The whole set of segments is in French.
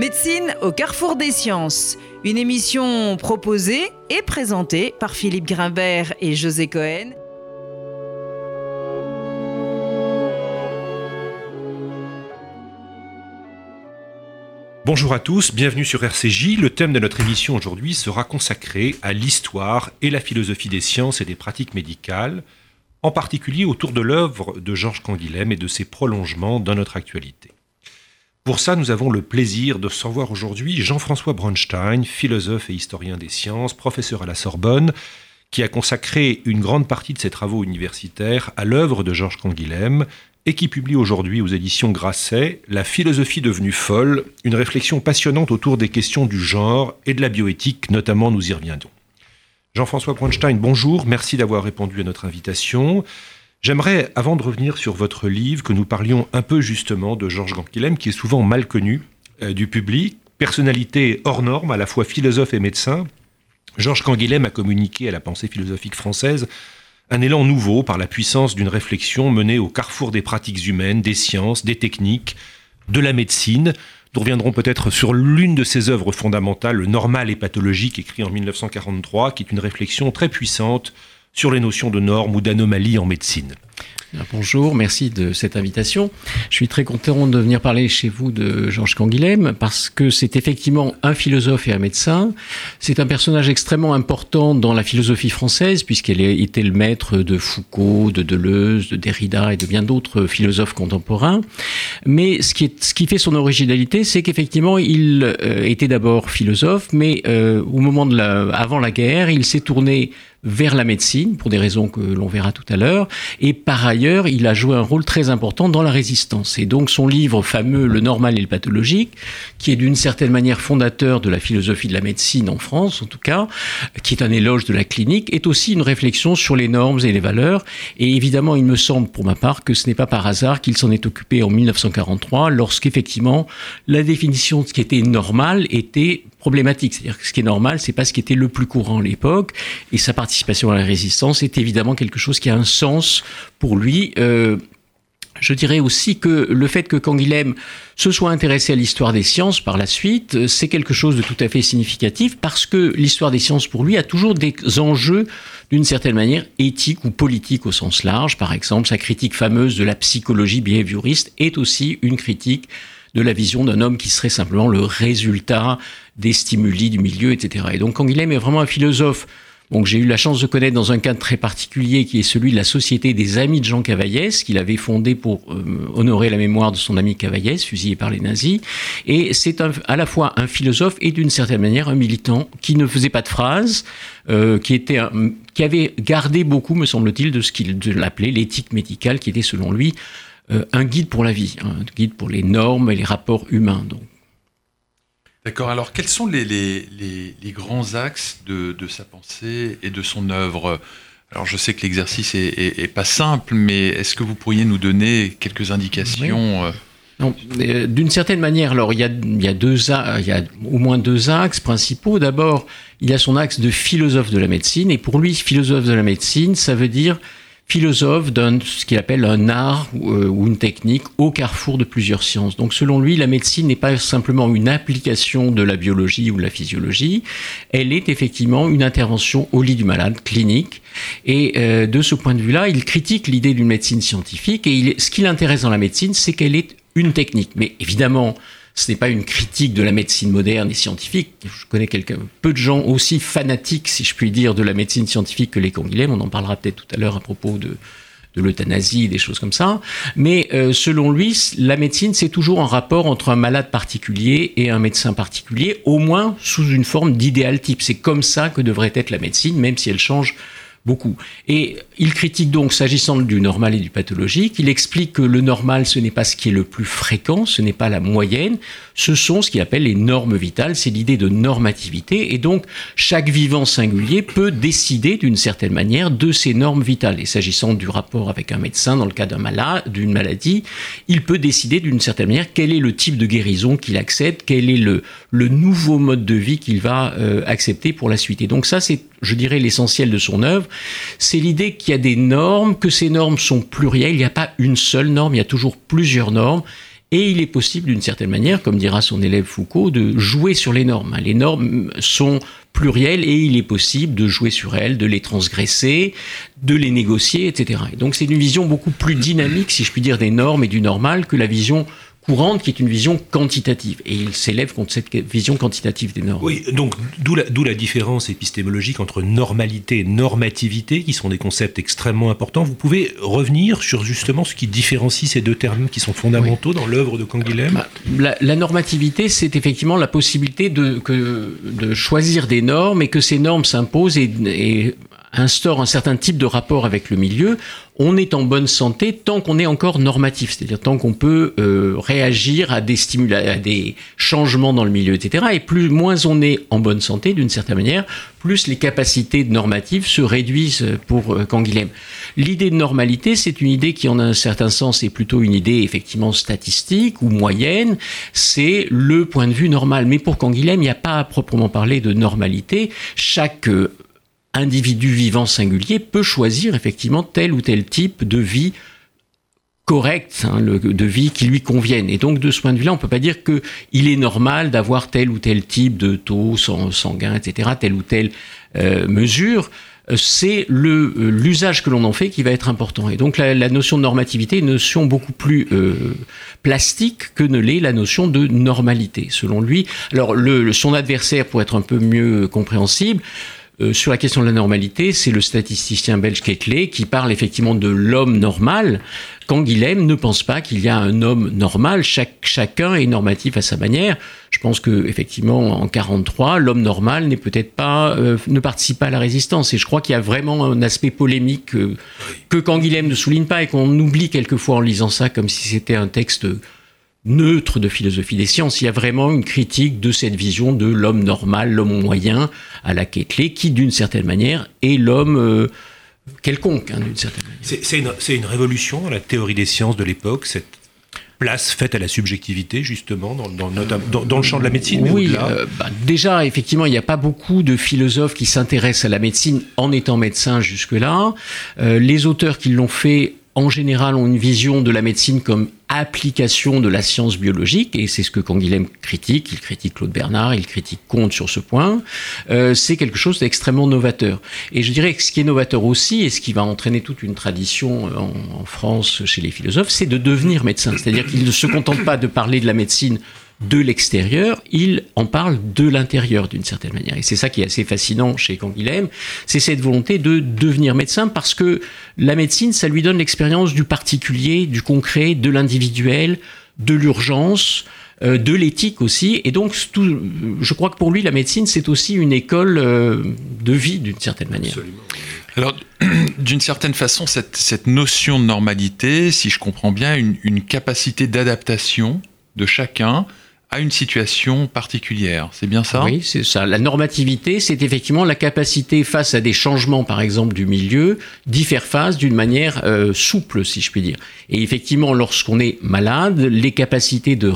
Médecine au carrefour des sciences, une émission proposée et présentée par Philippe Grimbert et José Cohen. Bonjour à tous, bienvenue sur RCJ. Le thème de notre émission aujourd'hui sera consacré à l'histoire et la philosophie des sciences et des pratiques médicales, en particulier autour de l'œuvre de Georges Canguilhem et de ses prolongements dans notre actualité. Pour ça, nous avons le plaisir de recevoir aujourd'hui Jean-François Bronstein, philosophe et historien des sciences, professeur à la Sorbonne, qui a consacré une grande partie de ses travaux universitaires à l'œuvre de Georges Canguilhem et qui publie aujourd'hui aux éditions Grasset La philosophie devenue folle, une réflexion passionnante autour des questions du genre et de la bioéthique, notamment nous y reviendrons. Jean-François Bronstein, bonjour, merci d'avoir répondu à notre invitation. J'aimerais, avant de revenir sur votre livre, que nous parlions un peu justement de Georges Canguilhem, qui est souvent mal connu euh, du public, personnalité hors norme, à la fois philosophe et médecin. Georges Canguilhem a communiqué à la pensée philosophique française un élan nouveau par la puissance d'une réflexion menée au carrefour des pratiques humaines, des sciences, des techniques, de la médecine. Nous reviendrons peut-être sur l'une de ses œuvres fondamentales, Le normal et pathologique, écrit en 1943, qui est une réflexion très puissante sur les notions de normes ou d'anomalies en médecine. Bonjour, merci de cette invitation. Je suis très content de venir parler chez vous de Georges Canguilhem parce que c'est effectivement un philosophe et un médecin. C'est un personnage extrêmement important dans la philosophie française puisqu'elle était le maître de Foucault, de Deleuze, de Derrida et de bien d'autres philosophes contemporains. Mais ce qui, est, ce qui fait son originalité, c'est qu'effectivement il euh, était d'abord philosophe, mais euh, au moment de la, avant la guerre, il s'est tourné vers la médecine, pour des raisons que l'on verra tout à l'heure. Et par ailleurs, il a joué un rôle très important dans la résistance. Et donc son livre fameux Le normal et le pathologique, qui est d'une certaine manière fondateur de la philosophie de la médecine en France, en tout cas, qui est un éloge de la clinique, est aussi une réflexion sur les normes et les valeurs. Et évidemment, il me semble, pour ma part, que ce n'est pas par hasard qu'il s'en est occupé en 1943, lorsqu'effectivement, la définition de ce qui était normal était problématique. C'est-à-dire que ce qui est normal, c'est pas ce qui était le plus courant à l'époque. Et sa participation à la résistance est évidemment quelque chose qui a un sens pour lui. Euh, je dirais aussi que le fait que Canguilhem se soit intéressé à l'histoire des sciences par la suite, c'est quelque chose de tout à fait significatif parce que l'histoire des sciences pour lui a toujours des enjeux d'une certaine manière éthiques ou politiques au sens large. Par exemple, sa critique fameuse de la psychologie behavioriste est aussi une critique de la vision d'un homme qui serait simplement le résultat des stimuli du milieu, etc. Et donc Canguilhem est vraiment un philosophe donc j'ai eu la chance de connaître dans un cadre très particulier qui est celui de la Société des Amis de Jean Cavaillès, qu'il avait fondé pour euh, honorer la mémoire de son ami Cavaillès, fusillé par les nazis. Et c'est à la fois un philosophe et d'une certaine manière un militant qui ne faisait pas de phrases, euh, qui, était qui avait gardé beaucoup, me semble-t-il, de ce qu'il appelait l'éthique médicale, qui était selon lui euh, un guide pour la vie, un guide pour les normes et les rapports humains. Donc. D'accord, alors quels sont les, les, les, grands axes de, de, sa pensée et de son œuvre? Alors je sais que l'exercice est, est, pas simple, mais est-ce que vous pourriez nous donner quelques indications euh? D'une certaine manière, alors il y, a, il, y a deux, il y a au moins deux axes principaux. D'abord, il y a son axe de philosophe de la médecine, et pour lui, philosophe de la médecine, ça veut dire philosophe d'un ce qu'il appelle un art euh, ou une technique au carrefour de plusieurs sciences. Donc selon lui, la médecine n'est pas simplement une application de la biologie ou de la physiologie, elle est effectivement une intervention au lit du malade, clinique. Et euh, de ce point de vue-là, il critique l'idée d'une médecine scientifique et il, ce qui l'intéresse dans la médecine, c'est qu'elle est une technique. Mais évidemment, ce n'est pas une critique de la médecine moderne et scientifique. Je connais quelques, peu de gens aussi fanatiques, si je puis dire, de la médecine scientifique que les Canguilhem. On en parlera peut-être tout à l'heure à propos de, de l'euthanasie, des choses comme ça. Mais euh, selon lui, la médecine, c'est toujours un rapport entre un malade particulier et un médecin particulier, au moins sous une forme d'idéal type. C'est comme ça que devrait être la médecine, même si elle change beaucoup. Et il critique donc, s'agissant du normal et du pathologique, il explique que le normal, ce n'est pas ce qui est le plus fréquent, ce n'est pas la moyenne, ce sont ce qu'il appelle les normes vitales, c'est l'idée de normativité, et donc chaque vivant singulier peut décider d'une certaine manière de ses normes vitales. Et s'agissant du rapport avec un médecin, dans le cas d'un malade, d'une maladie, il peut décider d'une certaine manière quel est le type de guérison qu'il accepte, quel est le, le nouveau mode de vie qu'il va euh, accepter pour la suite. Et donc ça, c'est, je dirais, l'essentiel de son œuvre c'est l'idée qu'il y a des normes, que ces normes sont plurielles, il n'y a pas une seule norme, il y a toujours plusieurs normes, Et il est possible, d'une certaine manière, comme dira son élève Foucault, de jouer sur les normes. Les normes sont plurielles et il est possible de jouer sur elles, de les transgresser, de les négocier, etc. Et donc c'est une vision beaucoup plus dynamique, si je puis dire, des normes et du normal que la vision courante qui est une vision quantitative. Et il s'élève contre cette vision quantitative des normes. Oui, donc d'où la, la, différence épistémologique entre normalité et normativité, qui sont des concepts extrêmement importants. Vous pouvez revenir sur justement ce qui différencie ces deux termes qui sont fondamentaux dans l'œuvre de Canguilhem? Bah, la, la, normativité, c'est effectivement la possibilité de, que, de choisir des normes et que ces normes s'imposent et, et instaure un certain type de rapport avec le milieu, on est en bonne santé tant qu'on est encore normatif, c'est-à-dire tant qu'on peut euh, réagir à des à des changements dans le milieu, etc. Et plus moins on est en bonne santé, d'une certaine manière, plus les capacités normatives se réduisent pour euh, Canguilhem. L'idée de normalité, c'est une idée qui, en un certain sens, est plutôt une idée effectivement statistique ou moyenne. C'est le point de vue normal. Mais pour Canguilhem, il n'y a pas à proprement parler de normalité. Chaque euh, individu vivant singulier peut choisir effectivement tel ou tel type de vie correcte, hein, de vie qui lui convienne. Et donc de ce point de vue-là, on peut pas dire que il est normal d'avoir tel ou tel type de taux sanguin, etc., telle ou telle euh, mesure. C'est le euh, l'usage que l'on en fait qui va être important. Et donc la, notion de normativité est une notion beaucoup plus euh, plastique que ne l'est la notion de normalité, selon lui. Alors le, son adversaire, pour être un peu mieux compréhensible, euh, sur la question de la normalité, c'est le statisticien belge Ketley qui parle effectivement de l'homme normal, quand Guilhem ne pense pas qu'il y a un homme normal, Chaque, chacun est normatif à sa manière. Je pense que effectivement en 43, l'homme normal n'est peut-être pas euh, ne participe pas à la résistance. Et je crois qu'il y a vraiment un aspect polémique euh, que quand Guilhem ne souligne pas et qu'on oublie quelquefois en lisant ça comme si c'était un texte neutre de philosophie des sciences. Il y a vraiment une critique de cette vision de l'homme normal, l'homme moyen à la Ketley, qui d'une certaine manière est l'homme euh, quelconque, hein, d'une certaine manière. C'est une, révolution dans la théorie des sciences de l'époque, cette place faite à la subjectivité, justement, dans, dans, le champ de la médecine Oui, euh, bah, déjà, effectivement, il n'y a pas beaucoup de philosophes qui s'intéressent à la médecine en étant médecin jusque-là. Euh, les auteurs qui l'ont fait en général, ont une vision de la médecine comme application de la science biologique, et c'est ce que Canguilhem critique, il critique Claude Bernard, il critique Comte sur ce point, euh, c'est quelque chose d'extrêmement novateur. Et je dirais que ce qui est novateur aussi, et ce qui va entraîner toute une tradition en, en France chez les philosophes, c'est de devenir médecin. C'est-à-dire qu'ils ne se contentent pas de parler de la médecine de l'extérieur, il en parle de l'intérieur d'une certaine manière. Et c'est ça qui est assez fascinant chez Canguilhem, c'est cette volonté de devenir médecin parce que la médecine, ça lui donne l'expérience du particulier, du concret, de l'individuel, de l'urgence, euh, de l'éthique aussi. Et donc, tout, je crois que pour lui, la médecine, c'est aussi une école euh, de vie d'une certaine manière. Alors, d'une certaine façon, cette, cette, notion de normalité, si je comprends bien, une capacité d'adaptation de chacun à une situation particulière. C'est bien ça? Oui, c'est ça. La normativité, c'est effectivement la capacité face à des changements, par exemple, du milieu, d'y faire face d'une manière euh, souple, si je puis dire. Et effectivement, lorsqu'on est malade, les capacités de,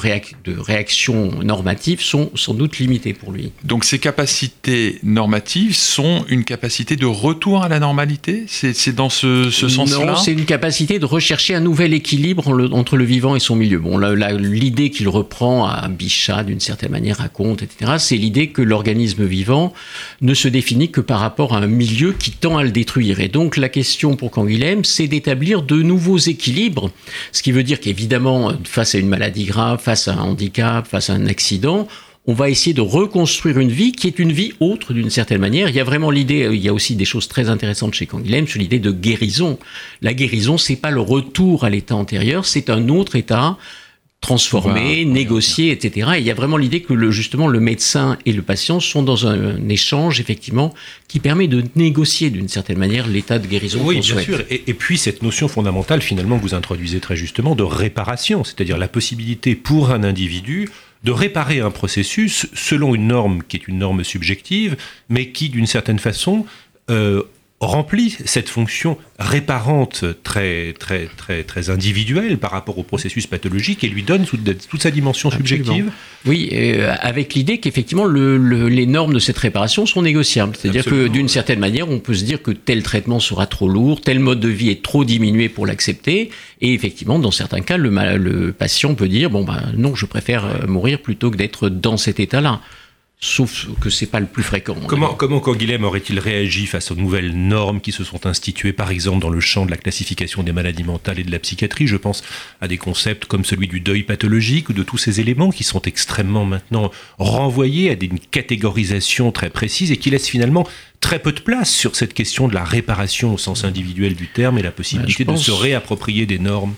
de, réaction normative sont sans doute limitées pour lui. Donc ces capacités normatives sont une capacité de retour à la normalité? C'est dans ce, ce sens-là? Non, c'est une capacité de rechercher un nouvel équilibre entre le vivant et son milieu. Bon, l'idée qu'il reprend à d'une certaine manière, raconte, etc., c'est l'idée que l'organisme vivant ne se définit que par rapport à un milieu qui tend à le détruire. Et donc la question pour Canguilhem, c'est d'établir de nouveaux équilibres, ce qui veut dire qu'évidemment, face à une maladie grave, face à un handicap, face à un accident, on va essayer de reconstruire une vie qui est une vie autre d'une certaine manière. Il y a vraiment l'idée, il y a aussi des choses très intéressantes chez Canguilhem sur l'idée de guérison. La guérison, c'est pas le retour à l'état antérieur, c'est un autre état transformer, négocier, etc. Et il y a vraiment l'idée que le, justement le médecin et le patient sont dans un, échange effectivement qui permet de négocier d'une certaine manière l'état de guérison. Oui, bien sûr. Et, puis cette notion fondamentale finalement que vous introduisez très justement de réparation, c'est-à-dire la possibilité pour un individu de réparer un processus selon une norme qui est une norme subjective, mais qui d'une certaine façon euh, remplit cette fonction réparante très, très, très, très individuelle par rapport au processus pathologique et lui donne toute, sa dimension subjective. Oui, euh, avec l'idée qu'effectivement les normes de cette réparation sont négociables. C'est-à-dire que d'une certaine manière, on peut se dire que tel traitement sera trop lourd, tel mode de vie est trop diminué pour l'accepter. Et effectivement, dans certains cas, le, le patient peut dire, bon ben non, je préfère euh, mourir plutôt que d'être dans cet état-là sauf que c'est pas le plus fréquent. Comment, comment Canguilhem aurait-il réagi face aux nouvelles normes qui se sont instituées, par exemple dans le champ de la classification des maladies mentales et de la psychiatrie? Je pense à des concepts comme celui du deuil pathologique ou de tous ces éléments qui sont extrêmement maintenant renvoyés à une catégorisation très précise et qui laissent finalement très peu de place sur cette question de la réparation au sens individuel du terme et la possibilité de se réapproprier des normes.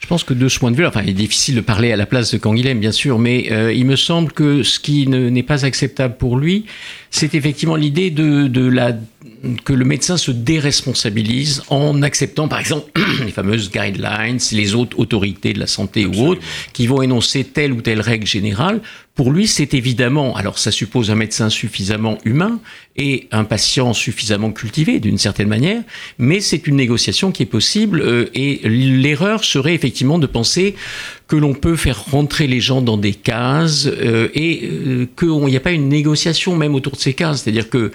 Je pense que de ce point de vue, enfin, il est difficile de parler à la place de Canguilhem, bien sûr, mais euh, il me semble que ce qui n'est pas acceptable pour lui, c'est effectivement l'idée de, de la que le médecin se déresponsabilise en acceptant, par exemple, les fameuses guidelines, les autres autorités de la santé ou autres, qui vont énoncer telle ou telle règle générale. Pour lui, c'est évidemment, alors ça suppose un médecin suffisamment humain et un patient suffisamment cultivé d'une certaine manière, mais c'est une négociation qui est possible euh, et l'erreur serait effectivement de penser que l'on peut faire rentrer les gens dans des cases euh, et euh, qu'il n'y a pas une négociation même autour de ces cases. C'est-à-dire que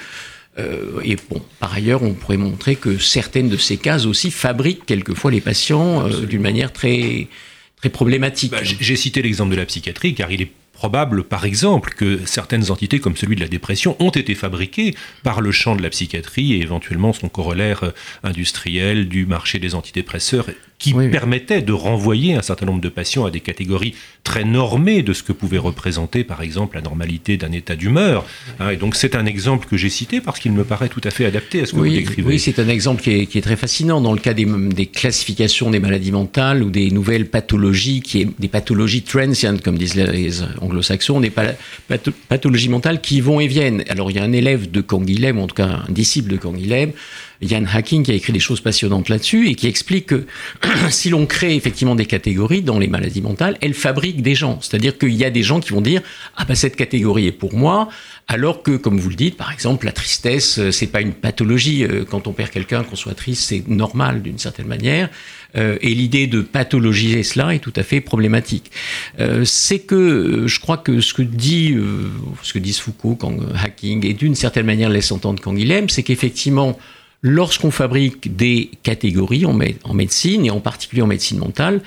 euh, et bon, par ailleurs, on pourrait montrer que certaines de ces cases aussi fabriquent quelquefois les patients euh, d'une manière très, très problématique. Bah, j'ai cité l'exemple de la psychiatrie, car il est probable, par exemple, que certaines entités comme celui de la dépression ont été fabriquées par le champ de la psychiatrie et éventuellement son corollaire euh, industriel du marché des antidépresseurs qui permettait de renvoyer un certain nombre de patients à des catégories très normées de ce que pouvait représenter, par exemple, la normalité d'un état d'humeur. Hein, et donc c'est un exemple que j'ai cité parce qu'il me paraît tout à fait adapté à ce que vous décrivez. Oui, c'est un exemple qui est, très fascinant dans le cas des, des, classifications des maladies mentales ou des nouvelles pathologies, qui est, des pathologies transient, comme disent les anglo-saxons, des pathologies mentales qui vont et viennent. Alors il y a un élève de Canguilhem, en tout cas un disciple de Canguilhem, Yann Hacking qui a écrit des choses passionnantes là-dessus et qui explique que si l'on crée effectivement des catégories dans les maladies mentales, elles fabriquent des gens. C'est-à-dire qu'il y a des gens qui vont dire ah ben cette catégorie est pour moi, alors que comme vous le dites, par exemple la tristesse euh, c'est pas une pathologie. Euh, quand on perd quelqu'un, qu'on soit triste, c'est normal d'une certaine manière. Euh, et l'idée de pathologiser cela est tout à fait problématique. c'est que je crois que ce que dit, ce que disent Foucault, quand Hacking, et d'une certaine manière laisse entendre Canguilhem, c'est qu'effectivement lorsqu'on fabrique des catégories en, médecine, et en particulier en médecine mentale,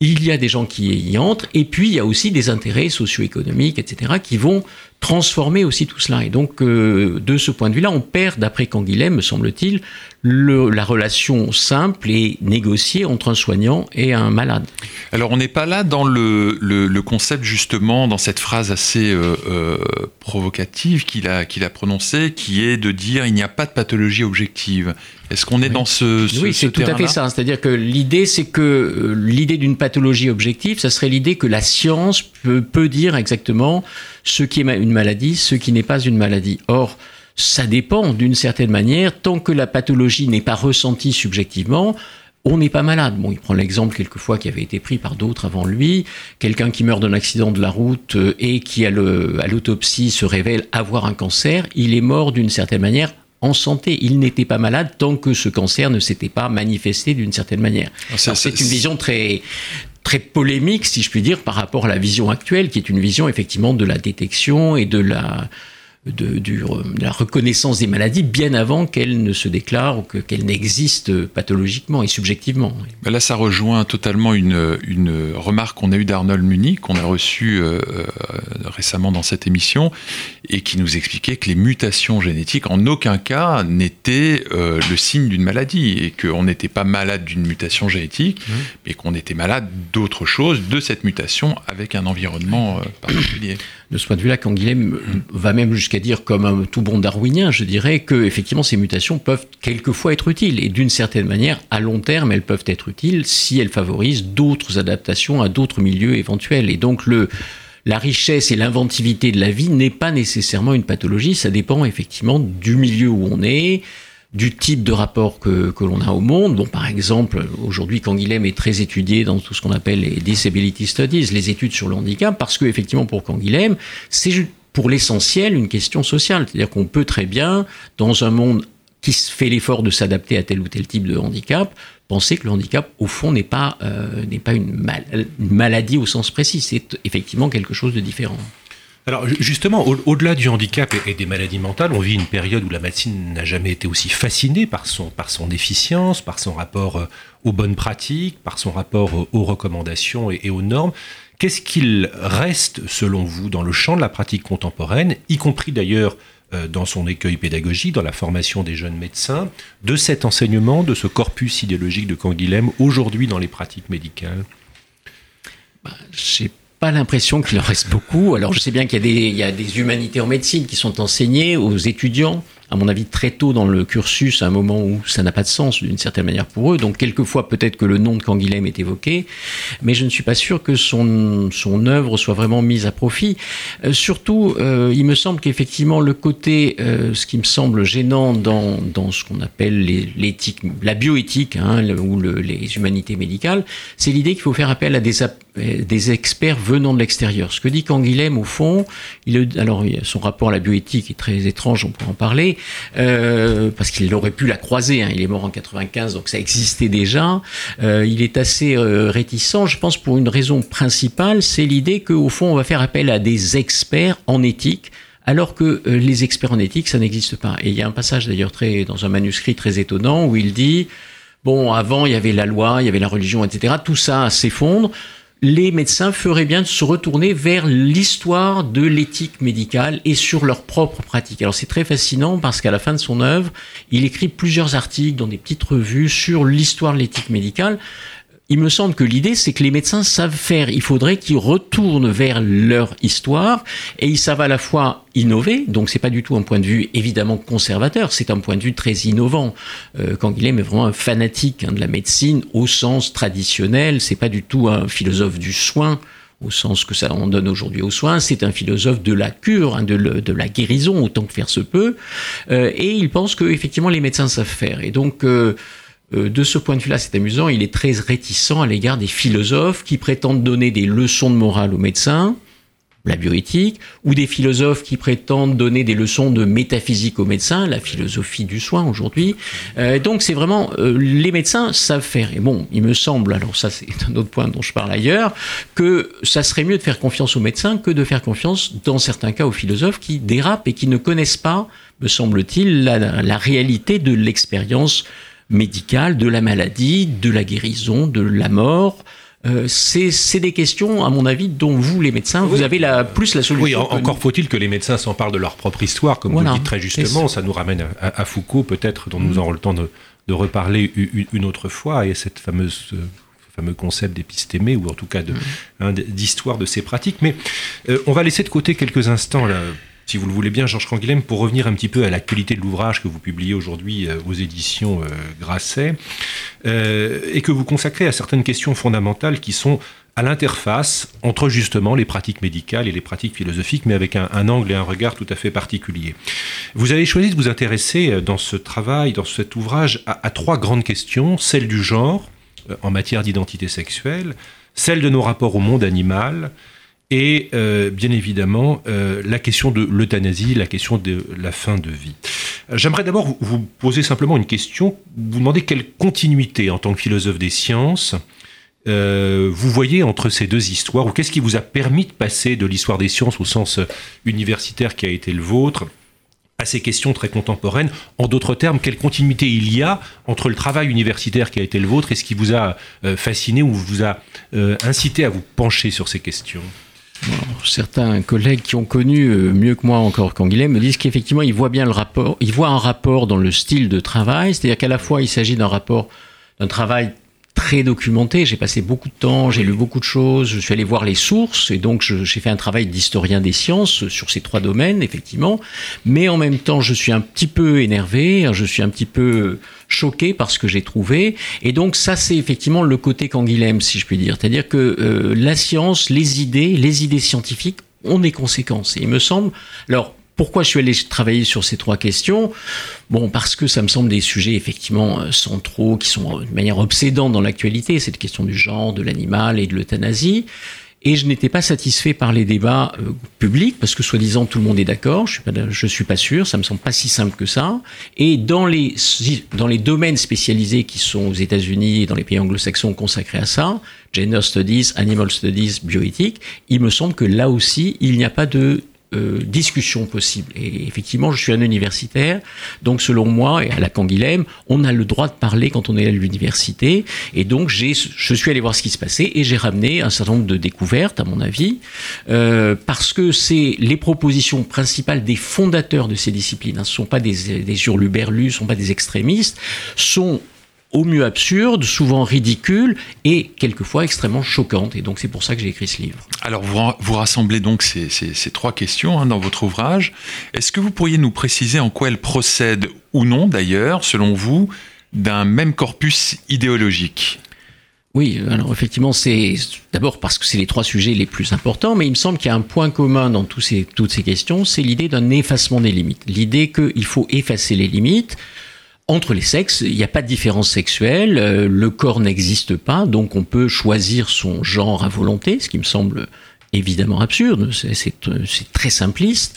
il y a des gens qui y entrent, et puis il y a aussi des intérêts socio-économiques, etc., qui vont transformer aussi tout cela. Et donc, euh, de ce point de vue-là, on perd, d'après Canguilhem, me semble-t-il, la relation simple et négociée entre un soignant et un malade. Alors, on n'est pas là dans le, le, concept, justement, dans cette phrase assez euh, euh, provocative qu'il a, qu'il a prononcée, qui est de dire il n'y a pas de pathologie objective. Est-ce qu'on est dans ce, ce Oui, c'est tout à fait ça. C'est-à-dire que l'idée, c'est que l'idée d'une pathologie objective, ça serait l'idée que la science peut, peut dire exactement ce qui est une maladie, ce qui n'est pas une maladie. Or, ça dépend d'une certaine manière, tant que la pathologie n'est pas ressentie subjectivement, on n'est pas malade. Bon, il prend l'exemple quelquefois qui avait été pris par d'autres avant lui, quelqu'un qui meurt d'un accident de la route euh, et qui à l'autopsie se révèle avoir un cancer, il est mort d'une certaine manière en santé. Il n'était pas malade tant que ce cancer ne s'était pas manifesté d'une certaine manière. C'est une vision très très polémique, si je puis dire, par rapport à la vision actuelle, qui est une vision effectivement de la détection et de la, de, la reconnaissance des maladies bien avant qu'elles ne se déclarent ou qu'elles n'existent pathologiquement et subjectivement. Là, ça rejoint totalement une, une remarque qu'on a eue d'Arnold Muni, qu'on a reçue euh, euh, récemment dans cette émission, et qui nous expliquait que les mutations génétiques, en aucun cas, n'étaient euh, le signe d'une maladie, et qu'on n'était pas malade d'une mutation génétique, mmh. mais qu'on était malade d'autre chose, de cette mutation, avec un environnement particulier de ce point de vue-là, Canguilhem va même jusqu'à dire, comme un tout bon darwinien, je dirais que effectivement ces mutations peuvent quelquefois être utiles et d'une certaine manière, à long terme, elles peuvent être utiles si elles favorisent d'autres adaptations à d'autres milieux éventuels. Et donc le la richesse et l'inventivité de la vie n'est pas nécessairement une pathologie, ça dépend effectivement du milieu où on est, du type de rapport que, que l'on a au monde. Bon, par exemple, aujourd'hui, Canguilhem est très étudié dans tout ce qu'on appelle les disability studies, les études sur le handicap, parce que effectivement, pour Canguilhem, c'est pour l'essentiel une question sociale. C'est-à-dire qu'on peut très bien, dans un monde qui fait l'effort de s'adapter à tel ou tel type de handicap, penser que le handicap, au fond, n'est pas, euh, n'est pas une, maladie au sens précis. C'est effectivement quelque chose de différent. Alors justement, au-delà du handicap et, des maladies mentales, on vit une période où la médecine n'a jamais été aussi fascinée par son, par son efficience, par son rapport euh, aux bonnes pratiques, par son rapport euh, aux recommandations et, aux normes. Qu'est-ce qu'il reste, selon vous, dans le champ de la pratique contemporaine, y compris d'ailleurs euh, dans son écueil pédagogique, dans la formation des jeunes médecins, de cet enseignement, de ce corpus idéologique de Canguilhem, aujourd'hui dans les pratiques médicales? Bah, pas l'impression qu'il en reste beaucoup. Alors je sais bien qu'il y, a des humanités en médecine qui sont enseignées aux étudiants, à mon avis, très tôt dans le cursus, à un moment où ça n'a pas de sens d'une certaine manière pour eux. Donc, quelquefois, peut-être que le nom de Canguilhem est évoqué, mais je ne suis pas sûr que son, œuvre soit vraiment mise à profit. Euh, surtout, euh, il me semble qu'effectivement, le côté, euh, ce qui me semble gênant dans, ce qu'on appelle l'éthique, la bioéthique, hein, ou le, les humanités médicales, c'est l'idée qu'il faut faire appel à des, des experts venant de l'extérieur. Ce que dit Canguilhem, au fond, il, alors son rapport à la bioéthique est très étrange, on pourra en parler, euh, parce qu'il aurait pu la croiser. Hein. Il est mort en 95, donc ça existait déjà. Euh, il est assez euh, réticent, je pense, pour une raison principale, c'est l'idée qu'au fond, on va faire appel à des experts en éthique alors que les experts en éthique, ça n'existe pas. Et il y a un passage d'ailleurs très dans un manuscrit très étonnant où il dit bon, avant il y avait la loi, il y avait la religion, etc. Tout ça s'effondre les médecins feraient bien de se retourner vers l'histoire de l'éthique médicale et sur leur propre pratique. Alors c'est très fascinant parce qu'à la fin de son œuvre, il écrit plusieurs articles dans des petites revues sur l'histoire de l'éthique médicale il me semble que l'idée, c'est que les médecins savent faire. Il faudrait qu'ils retournent vers leur histoire et ils savent à la fois innover. Donc, c'est pas du tout un point de vue évidemment conservateur. C'est un point de vue très innovant. Euh, Canguilhem est vraiment un fanatique hein, de la médecine au sens traditionnel. C'est pas du tout un philosophe du soin au sens que ça on donne aujourd'hui aux soins, c'est un philosophe de la cure, hein, de, la guérison autant que faire se peut, euh, et il pense que effectivement les médecins savent faire. Et donc euh, de ce point de vue-là, c'est amusant, il est très réticent à l'égard des philosophes qui prétendent donner des leçons de morale aux médecins, la bioéthique, ou des philosophes qui prétendent donner des leçons de métaphysique aux médecins, la philosophie du soin aujourd'hui. Euh, donc c'est vraiment, euh, les médecins savent faire. Et bon, il me semble, alors ça c'est un autre point dont je parle ailleurs, que ça serait mieux de faire confiance aux médecins que de faire confiance, dans certains cas, aux philosophes qui dérapent et qui ne connaissent pas, me semble-t-il, la réalité de l'expérience médicale, de la maladie, de la guérison, de la mort. Euh, c'est des questions, à mon avis, dont vous, les médecins, vous avez la, plus la solution. Oui, encore faut-il que les médecins s'emparent de leur propre histoire, comme vous le dites très justement. Ça nous ramène à, Foucault, peut-être, dont nous mm. aurons le temps de, reparler une, autre fois, et cette fameuse euh, fameux concept d'épistémé, ou en tout cas mm. d'histoire de, de, ces pratiques. Mais euh, on va laisser de côté quelques instants là, si vous le voulez bien, Georges Canguilhem, pour revenir un petit peu à l'actualité de l'ouvrage que vous publiez aujourd'hui euh, aux éditions euh, Grasset, euh, et que vous consacrez à certaines questions fondamentales qui sont à l'interface entre justement les pratiques médicales et les pratiques philosophiques, mais avec un, angle et un regard tout à fait particulier. Vous avez choisi de vous intéresser dans ce travail, dans cet ouvrage, à trois grandes questions, celle du genre en matière d'identité sexuelle, celle de nos rapports au monde animal, et euh, bien évidemment euh, la question de l'euthanasie, la question de la fin de vie. J'aimerais d'abord vous poser simplement une question, vous demander quelle continuité en tant que philosophe des sciences euh, vous voyez entre ces deux histoires, ou qu'est-ce qui vous a permis de passer de l'histoire des sciences au sens universitaire qui a été le vôtre à ces questions très contemporaines? En d'autres termes, quelle continuité il y a entre le travail universitaire qui a été le vôtre et ce qui vous a fasciné ou vous a incité à vous pencher sur ces questions? Certains collègues qui ont connu euh, mieux que moi encore Canguilhem me disent qu'effectivement, ils voient bien le rapport, ils voient un rapport dans le style de travail, c'est-à-dire qu'à la fois, il s'agit d'un rapport, d'un travail très documenté. J'ai passé beaucoup de temps, j'ai lu beaucoup de choses, je suis allé voir les sources et donc j'ai fait un travail d'historien des sciences sur ces trois domaines, effectivement. Mais en même temps, je suis un petit peu énervé, je suis un petit peu choqué par ce que j'ai trouvé. Et donc ça, c'est effectivement le côté Canguilhem, si je puis dire. C'est-à-dire que euh, la science, les idées, les idées scientifiques ont des conséquences. Et il me semble, alors pourquoi je suis allé travailler sur ces trois questions? Bon, parce que ça me semble des sujets effectivement euh, centraux, qui sont de manière obsédante dans l'actualité, cette question du genre, de l'animal et de l'euthanasie. et je n'étais pas satisfait par les débats euh, publics parce que soi-disant tout le monde est d'accord. Je suis pas, je suis pas sûr. Ça me semble pas si simple que ça. Et dans les dans les domaines spécialisés qui sont aux États-Unis et dans les pays anglo-saxons consacrés à ça, gender studies, animal studies, bioéthique, il me semble que là aussi il n'y a pas de euh, discussion possible. Et effectivement, je suis un universitaire, donc selon moi, et à la Canguilhem, on a le droit de parler quand on est à l'université. Et donc, je suis allé voir ce qui se passait et j'ai ramené un certain nombre de découvertes, à mon avis, euh, parce que c'est les propositions principales des fondateurs de ces disciplines. Hein, ce ne sont pas des, des hurluberlus, ce ne sont pas des extrémistes, sont au mieux absurde, souvent ridicule et quelquefois extrêmement choquante. Et donc c'est pour ça que j'ai écrit ce livre. Alors vous, vous rassemblez donc ces, ces, trois questions hein, dans votre ouvrage. Est-ce que vous pourriez nous préciser en quoi elles procèdent ou non d'ailleurs, selon vous, d'un même corpus idéologique? Oui, alors effectivement, c'est d'abord parce que c'est les trois sujets les plus importants, mais il me semble qu'il y a un point commun dans tous ces, toutes ces questions, c'est l'idée d'un effacement des limites. L'idée qu'il faut effacer les limites, entre les sexes, il n'y a pas de différence sexuelle, euh, le corps n'existe pas, donc on peut choisir son genre à volonté, ce qui me semble évidemment absurde, c'est très simpliste.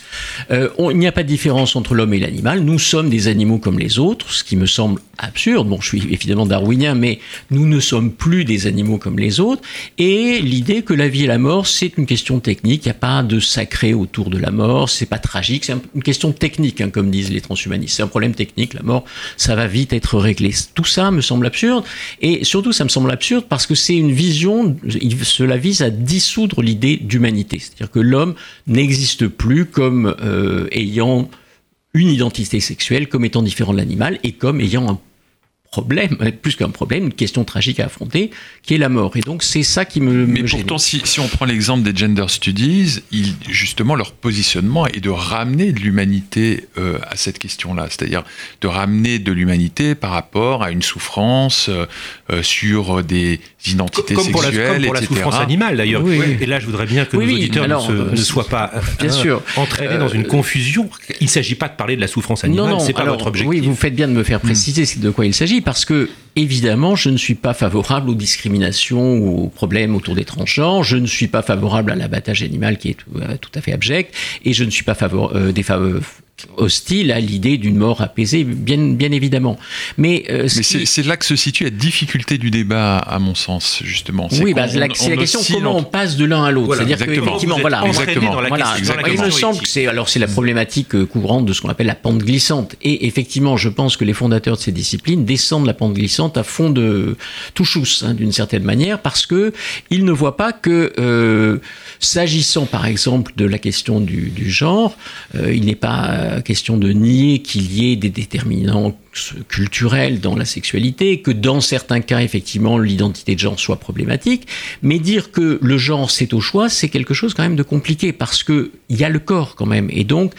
Euh, il n'y a pas de différence entre l'homme et l'animal, nous sommes des animaux comme les autres, ce qui me semble absurde. Bon, je suis évidemment darwinien, mais nous ne sommes plus des animaux comme les autres. Et l'idée que la vie et la mort, c'est une question technique. Il n'y a pas de sacré autour de la mort. C'est pas tragique. C'est une question technique, hein, comme disent les transhumanistes. C'est un problème technique. La mort, ça va vite être réglé. Tout ça me semble absurde. Et surtout, ça me semble absurde parce que c'est une vision, cela vise à dissoudre l'idée d'humanité. C'est-à-dire que l'homme n'existe plus comme euh, ayant une identité sexuelle comme étant différent de l'animal et comme ayant un problème, plus qu'un problème, une question tragique à affronter, qui est la mort. Et donc c'est ça qui me... Mais pourtant, si, si, on prend l'exemple des gender studies, justement, leur positionnement est de ramener de l'humanité euh, à cette question-là, c'est-à-dire de ramener de l'humanité par rapport à une souffrance euh, sur des identités comme pour la, comme pour la souffrance animale d'ailleurs. Et là, je voudrais bien que nos auditeurs ne, soient pas bien sûr. entraînés dans une confusion. Il ne s'agit pas de parler de la souffrance animale, c'est pas votre objectif. Oui, vous faites bien de me faire préciser de quoi il s'agit parce que, évidemment, je ne suis pas favorable aux discriminations ou aux problèmes autour des transgenres, je ne suis pas favorable à l'abattage animal qui est tout, euh, à fait abject, et je ne suis pas favorable euh, des, hostile à l'idée d'une mort apaisée, bien, bien évidemment. Mais, euh, c'est là que se situe la difficulté du débat, à mon sens, justement. Oui, bah, c'est la, question comment on passe de l'un à l'autre? C'est-à-dire qu'effectivement, voilà, voilà, il me semble que c'est alors c'est la problématique euh, courante de ce qu'on appelle la pente glissante. Et effectivement, je pense que les fondateurs de ces disciplines descendent la pente glissante à fond de touchous, hein, d'une certaine manière, parce que ils ne voient pas que euh, s'agissant, par exemple, de la question du, du genre, il n'est pas question de nier qu'il y ait des déterminants culturels dans la sexualité, que dans certains cas, effectivement, l'identité de genre soit problématique, mais dire que le genre c'est au choix, c'est quelque chose quand même de compliqué parce que il y a le corps quand même, et donc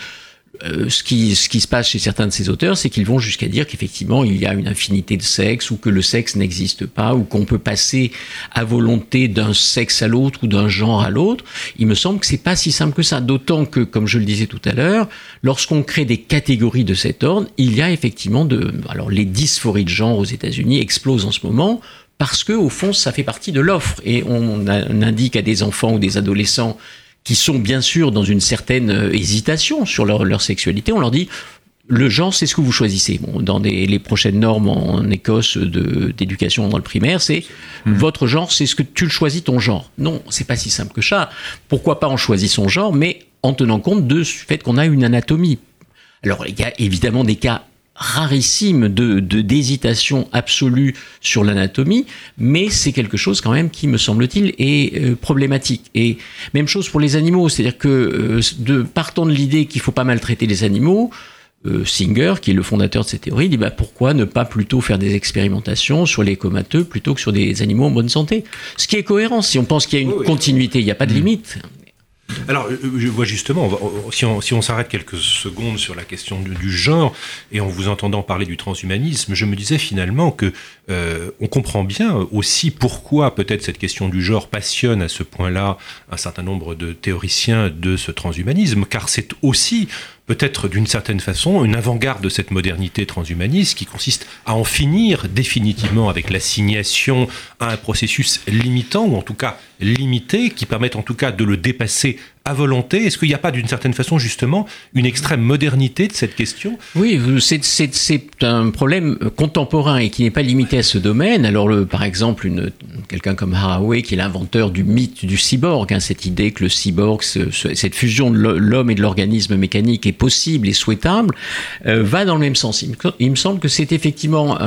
euh, ce, qui, ce qui se passe chez certains de ces auteurs, c'est qu'ils vont jusqu'à dire qu'effectivement, il y a une infinité de sexes, ou que le sexe n'existe pas, ou qu'on peut passer à volonté d'un sexe à l'autre ou d'un genre à l'autre. Il me semble que c'est pas si simple que ça. D'autant que, comme je le disais tout à l'heure, lorsqu'on crée des catégories de cet ordre, il y a effectivement de, alors les dysphories de genre aux États-Unis explosent en ce moment parce que, au fond, ça fait partie de l'offre. Et on, on indique à des enfants ou des adolescents qui sont bien sûr dans une certaine euh, hésitation sur leur, leur sexualité, on leur dit le genre, c'est ce que vous choisissez. Bon, dans les prochaines normes en Écosse d'éducation dans le primaire, c'est mmh. votre genre, c'est ce que tu le choisis ton genre. Non, c'est pas si simple que ça. Pourquoi pas on choisit son genre, mais en tenant compte de ce fait qu'on a une anatomie. Alors, il y a évidemment des cas rarissime de d'hésitation absolue sur l'anatomie, mais c'est quelque chose quand même qui me semble-t-il est euh, problématique. Et même chose pour les animaux, c'est-à-dire que euh, de partant de l'idée qu'il faut pas maltraiter les animaux, euh, Singer, qui est le fondateur de cette théorie, dit bah, pourquoi ne pas plutôt faire des expérimentations sur les comateux plutôt que sur des animaux en bonne santé? Ce qui est cohérent, si on pense qu'il y a une continuité, il n'y a pas de mmh. limite. Alors, euh, je vois justement, si on s'arrête quelques secondes sur la question du, genre, et en vous entendant parler du transhumanisme, je me disais finalement que euh, on comprend bien aussi pourquoi peut-être cette question du genre passionne à ce point-là un certain nombre de théoriciens de ce transhumanisme, car c'est aussi peut-être d'une certaine façon une avant-garde de cette modernité transhumaniste qui consiste à en finir définitivement avec l'assignation à un processus limitant, ou en tout cas limité, qui permette en tout cas de le dépasser volonté Est-ce qu'il n'y a pas d'une certaine façon justement une extrême modernité de cette question? Oui, c'est un problème contemporain et qui n'est pas limité à ce domaine. Alors par exemple, quelqu'un comme Haraway qui est l'inventeur du mythe du cyborg, hein, cette idée que le cyborg, cette fusion de l'homme et de l'organisme mécanique est possible et souhaitable, euh, va dans le même sens. Il me, semble que c'est effectivement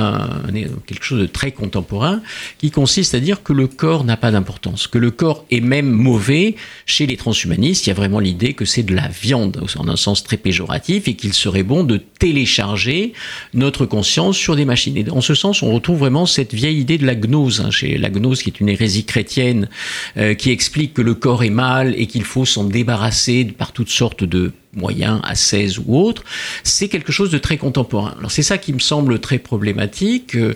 quelque chose de très contemporain qui consiste à dire que le corps n'a pas d'importance, que le corps est même mauvais chez les transhumanistes il y a vraiment l'idée que c'est de la viande, en un sens très péjoratif, et qu'il serait bon de télécharger notre conscience sur des machines. Et en ce sens, on retrouve vraiment cette vieille idée de la gnose, hein, chez la gnose qui est une hérésie chrétienne, euh, qui explique que le corps est mal et qu'il faut s'en débarrasser par toutes sortes de moyen à 16 ou autre, c'est quelque chose de très contemporain. Alors c'est ça qui me semble très problématique. Euh,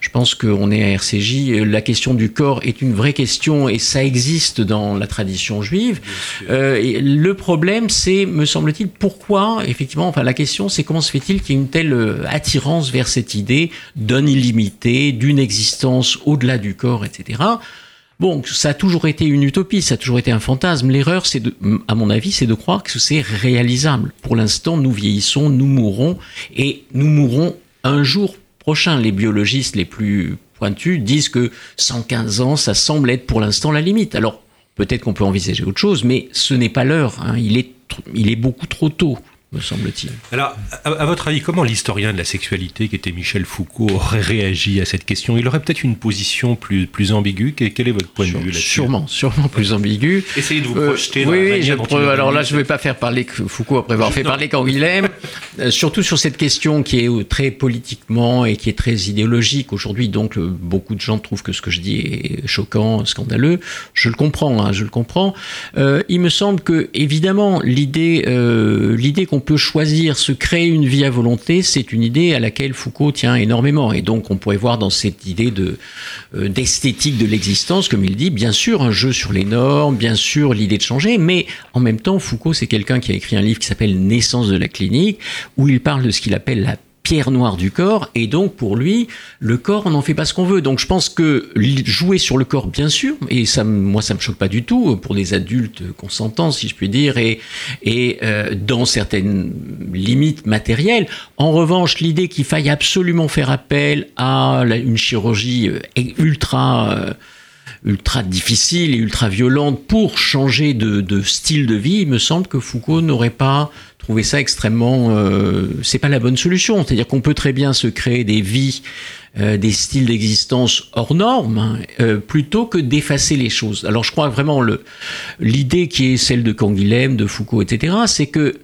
je pense qu'on est à RCJ, euh, la question du corps est une vraie question et ça existe dans la tradition juive. Euh, le problème, c'est, me semble-t-il, pourquoi, effectivement, enfin la question, c'est comment se fait-il qu'il y ait une telle attirance vers cette idée d'un illimité, d'une existence au-delà du corps, etc. Bon, ça a toujours été une utopie, ça a toujours été un fantasme. L'erreur, c'est à mon avis, c'est de croire que c'est réalisable. Pour l'instant, nous vieillissons, nous mourrons, et nous mourrons un jour prochain. Les biologistes les plus pointus disent que 115 ans, ça semble être pour l'instant la limite. Alors, peut-être qu'on peut envisager autre chose, mais ce n'est pas l'heure. Hein. Il, est, il est beaucoup trop tôt me semble-t-il. Alors, à, votre avis, comment l'historien de la sexualité qui était Michel Foucault aurait réagi à cette question? Il aurait peut-être une position plus, plus ambiguë. Quel est votre point de vue là-dessus? Sûrement, sûrement plus ambiguë. Essayez de vous euh, projeter. oui, alors là, je ne vais pas faire parler Foucault après avoir fait parler Canguilhem. Euh, surtout sur cette question qui est euh, très politiquement et qui est très idéologique. Aujourd'hui, donc, beaucoup de gens trouvent que ce que je dis est choquant, scandaleux. Je le comprends, hein, je le comprends. il me semble que, évidemment, l'idée l'idée qu'on on peut choisir, se créer une vie à volonté, c'est une idée à laquelle Foucault tient énormément. Et donc, on pourrait voir dans cette idée euh, d'esthétique de l'existence, comme il dit, bien sûr, un jeu sur les normes, bien sûr, l'idée de changer, mais en même temps, Foucault, c'est quelqu'un qui a écrit un livre qui s'appelle Naissance de la clinique, où il parle de ce qu'il appelle la pierre noire du corps, et donc pour lui, le corps, n'en fait pas ce qu'on veut. Donc je pense que jouer sur le corps, bien sûr, et ça, moi ça me choque pas du tout pour des adultes consentants, si je puis dire, et, et euh, dans certaines limites matérielles. En revanche, l'idée qu'il faille absolument faire appel à une chirurgie euh, ultra euh, ultra difficile et ultra violente pour changer de, style de vie, il me semble que Foucault n'aurait pas trouvé ça extrêmement. Euh, c'est pas la bonne solution. C'est-à-dire qu'on peut très bien se créer des vies, euh, des styles d'existence hors normes, hein, euh, plutôt que d'effacer les choses. Alors je crois vraiment le l'idée qui est celle de Canguilhem, de Foucault, etc., c'est que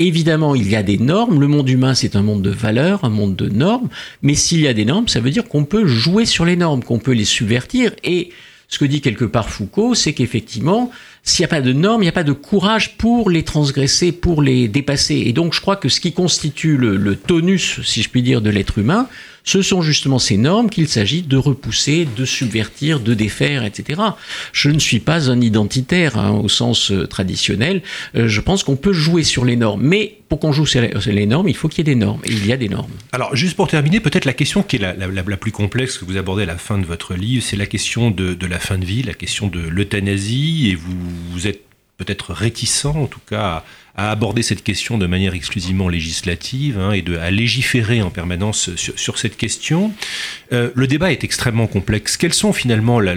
Évidemment, il y a des normes. Le monde humain, c'est un monde de valeurs, un monde de normes. Mais s'il y a des normes, ça veut dire qu'on peut jouer sur les normes, qu'on peut les subvertir. Et ce que dit quelque part Foucault, c'est qu'effectivement, s'il n'y a pas de normes, il n'y a pas de courage pour les transgresser, pour les dépasser. Et donc je crois que ce qui constitue le, tonus, si je puis dire, de l'être humain, ce sont justement ces normes qu'il s'agit de repousser, de subvertir, de défaire, etc. Je ne suis pas un identitaire hein, au sens euh, traditionnel. Euh, je pense qu'on peut jouer sur les normes, mais pour qu'on joue sur les normes, il faut qu'il y ait des normes. Et il y a des normes. Alors, juste pour terminer, peut-être la question qui est la, plus complexe que vous abordez à la fin de votre livre, c'est la question de, la fin de vie, la question de l'euthanasie, et vous êtes peut-être réticent, en tout cas, à aborder cette question de manière exclusivement législative hein, et à légiférer en permanence sur, cette question. Euh, le débat est extrêmement complexe. Quelles sont finalement la,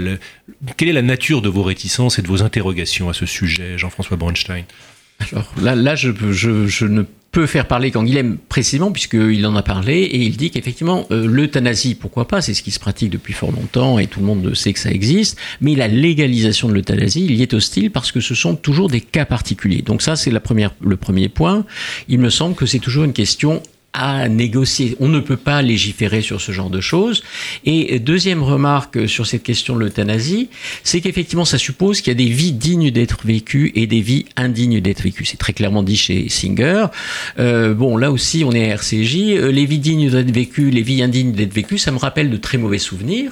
quelle est la nature de vos réticences et de vos interrogations à ce sujet, Jean-François Bronstein alors là, là je, ne peut faire parler Canguilhem précisément, puisqu'il en a parlé, et il dit qu'effectivement, euh, l'euthanasie, pourquoi pas, c'est ce qui se pratique depuis fort longtemps, et tout le monde sait que ça existe, mais la légalisation de l'euthanasie, il y est hostile parce que ce sont toujours des cas particuliers. Donc ça, c'est la le premier point. Il me semble que c'est toujours une question à négocier. On ne peut pas légiférer sur ce genre de choses. Et deuxième remarque sur cette question de l'euthanasie, c'est qu'effectivement, ça suppose qu'il y a des vies dignes d'être vécues et des vies indignes d'être vécues. C'est très clairement dit chez Singer. Euh, bon, là aussi, on est à RCJ. Euh, les vies dignes d'être vécues, les vies indignes d'être vécues, ça me rappelle de très mauvais souvenirs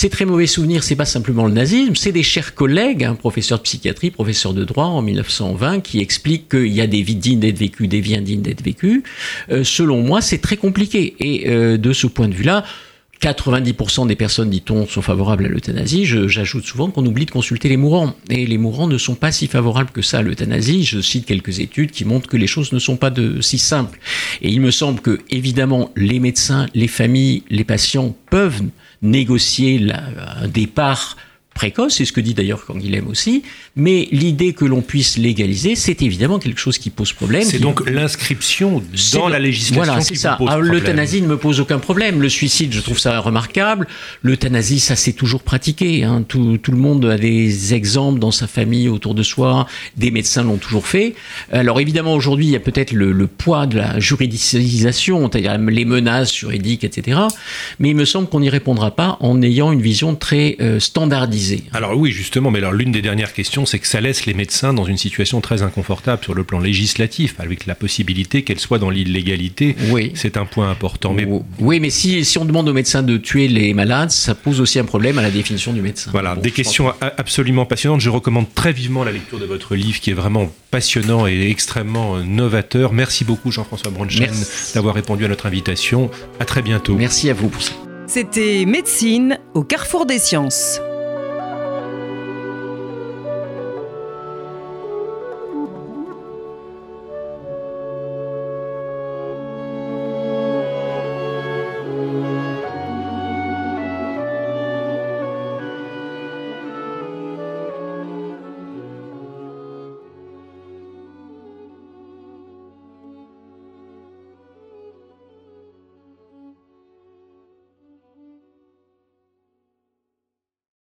Ces très mauvais souvenirs, c'est pas simplement le nazisme, c'est des chers collègues, un professeur de psychiatrie, professeur de droit en 1920, qui explique qu'il y a des vies dignes d'être vécues, des vies indignes d'être vécues. Euh, selon moi, c'est très compliqué. Et euh, de ce point de vue-là, 90% des personnes, dit-on, sont favorables à l'euthanasie. J'ajoute souvent qu'on oublie de consulter les mourants. Et les mourants ne sont pas si favorables que ça à l'euthanasie. Je cite quelques études qui montrent que les choses ne sont pas de, si simples. Et il me semble que, évidemment, les médecins, les familles, les patients peuvent négocier un départ précoce, c'est ce que dit d'ailleurs Canguilhem aussi, mais l'idée que l'on puisse légaliser, c'est évidemment quelque chose qui pose problème. C'est donc l'inscription dans la législation voilà, c'est ça. L'euthanasie ne me pose aucun problème. Le suicide, je trouve ça remarquable. L'euthanasie, ça s'est toujours pratiqué. Hein. Tout, tout, le monde a des exemples dans sa famille, autour de soi. Des médecins l'ont toujours fait. Alors évidemment, aujourd'hui, il y a peut-être le, le, poids de la juridicalisation, c'est-à-dire les menaces juridiques, etc. Mais il me semble qu'on n'y répondra pas en ayant une vision très euh, standardisée alors oui, justement, mais alors l'une des dernières questions, c'est que ça laisse les médecins dans une situation très inconfortable sur le plan législatif, avec la possibilité qu'elles soient dans l'illégalité. Oui. C'est un point important. Mais... Oui, mais si, si on demande aux médecins de tuer les malades, ça pose aussi un problème à la définition du médecin. Voilà, des questions absolument passionnantes. Je recommande très vivement la lecture de votre livre qui est vraiment passionnant et extrêmement euh, novateur. Merci beaucoup Jean-François Bronchen d'avoir répondu à notre invitation. À très bientôt. Merci à vous pour ça. C'était Médecine au carrefour des sciences.